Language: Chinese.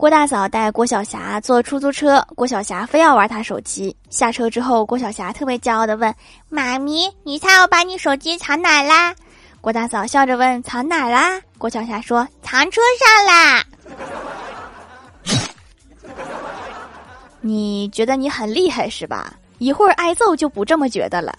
郭大嫂带郭晓霞坐出租车，郭晓霞非要玩她手机。下车之后，郭晓霞特别骄傲的问：“妈咪，你猜我把你手机藏哪啦？”郭大嫂笑着问：“藏哪啦？”郭晓霞说：“藏车上啦。”你觉得你很厉害是吧？一会儿挨揍就不这么觉得了。